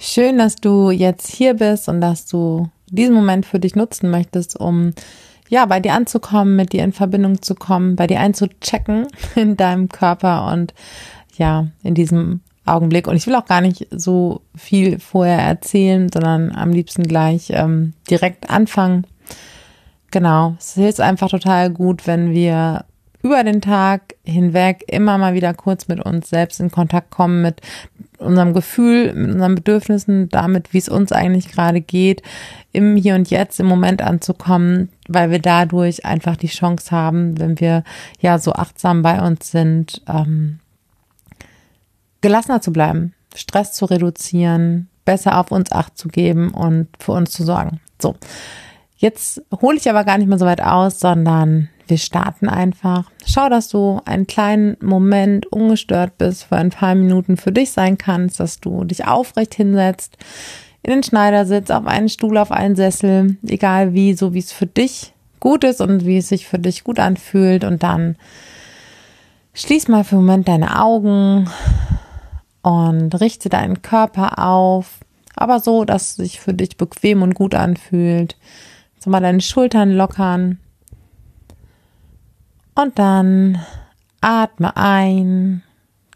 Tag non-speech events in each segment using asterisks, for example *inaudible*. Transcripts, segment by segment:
Schön, dass du jetzt hier bist und dass du diesen Moment für dich nutzen möchtest, um ja, bei dir anzukommen, mit dir in Verbindung zu kommen, bei dir einzuchecken *laughs* in deinem Körper und ja, in diesem Augenblick. Und ich will auch gar nicht so viel vorher erzählen, sondern am liebsten gleich ähm, direkt anfangen. Genau, es hilft einfach total gut, wenn wir über den Tag hinweg immer mal wieder kurz mit uns selbst in Kontakt kommen, mit unserem Gefühl, mit unseren Bedürfnissen, damit, wie es uns eigentlich gerade geht, im Hier und Jetzt, im Moment anzukommen, weil wir dadurch einfach die Chance haben, wenn wir ja so achtsam bei uns sind, ähm, gelassener zu bleiben, Stress zu reduzieren, besser auf uns acht zu geben und für uns zu sorgen. So. Jetzt hole ich aber gar nicht mehr so weit aus, sondern wir starten einfach. Schau, dass du einen kleinen Moment ungestört bist, für ein paar Minuten für dich sein kannst, dass du dich aufrecht hinsetzt, in den Schneidersitz, auf einen Stuhl, auf einen Sessel, egal wie, so wie es für dich gut ist und wie es sich für dich gut anfühlt und dann schließ mal für einen Moment deine Augen und richte deinen Körper auf, aber so, dass es sich für dich bequem und gut anfühlt. So mal deine Schultern lockern. Und dann atme ein,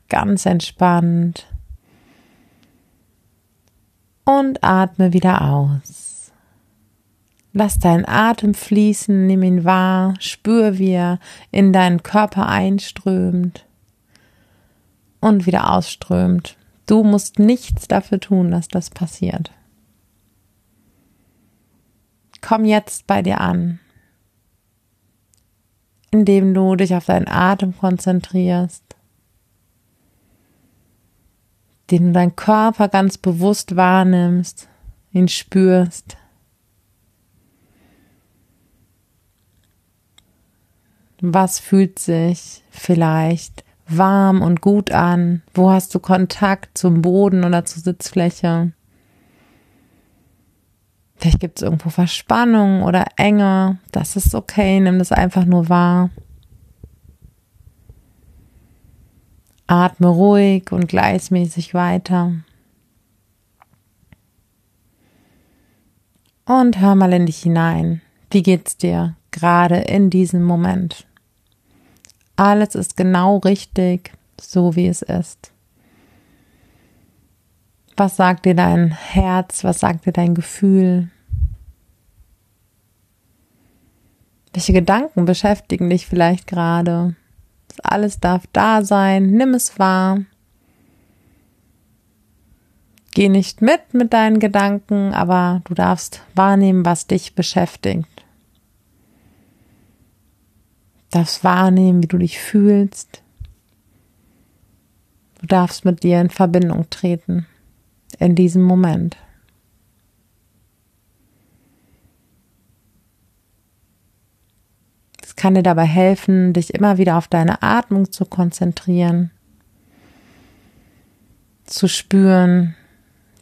ganz entspannt. Und atme wieder aus. Lass deinen Atem fließen, nimm ihn wahr, spür, wie er in deinen Körper einströmt und wieder ausströmt. Du musst nichts dafür tun, dass das passiert. Komm jetzt bei dir an, indem du dich auf deinen Atem konzentrierst, den du deinen Körper ganz bewusst wahrnimmst, ihn spürst. Was fühlt sich vielleicht warm und gut an? Wo hast du Kontakt zum Boden oder zur Sitzfläche? Gibt es irgendwo Verspannung oder Enge. Das ist okay, nimm das einfach nur wahr. Atme ruhig und gleichmäßig weiter. Und hör mal in dich hinein. Wie geht's dir gerade in diesem Moment? Alles ist genau richtig, so wie es ist. Was sagt dir dein Herz? Was sagt dir dein Gefühl? Welche Gedanken beschäftigen dich vielleicht gerade? Alles darf da sein. Nimm es wahr. Geh nicht mit mit deinen Gedanken, aber du darfst wahrnehmen, was dich beschäftigt. Du darfst wahrnehmen, wie du dich fühlst. Du darfst mit dir in Verbindung treten in diesem Moment. Es kann dir dabei helfen, dich immer wieder auf deine Atmung zu konzentrieren, zu spüren,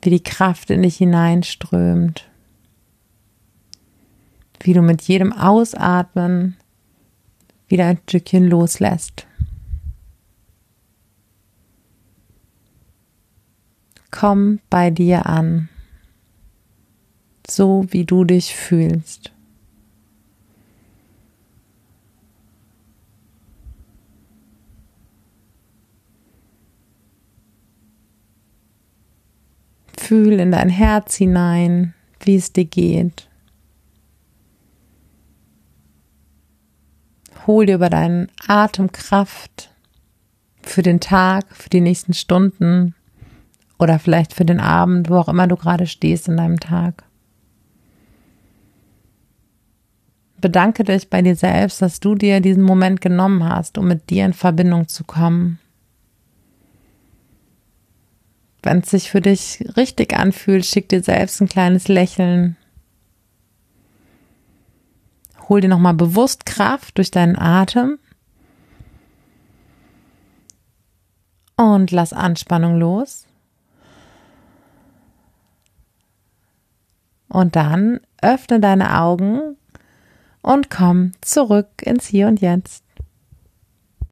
wie die Kraft in dich hineinströmt, wie du mit jedem Ausatmen wieder ein Stückchen loslässt. Komm bei dir an, so wie du dich fühlst. Fühl in dein Herz hinein, wie es dir geht. Hol dir über deinen Atem Kraft für den Tag, für die nächsten Stunden oder vielleicht für den Abend, wo auch immer du gerade stehst in deinem Tag. Bedanke dich bei dir selbst, dass du dir diesen Moment genommen hast, um mit dir in Verbindung zu kommen. Wenn es sich für dich richtig anfühlt, schick dir selbst ein kleines Lächeln. Hol dir nochmal bewusst Kraft durch deinen Atem. Und lass Anspannung los. Und dann öffne deine Augen und komm zurück ins Hier und Jetzt.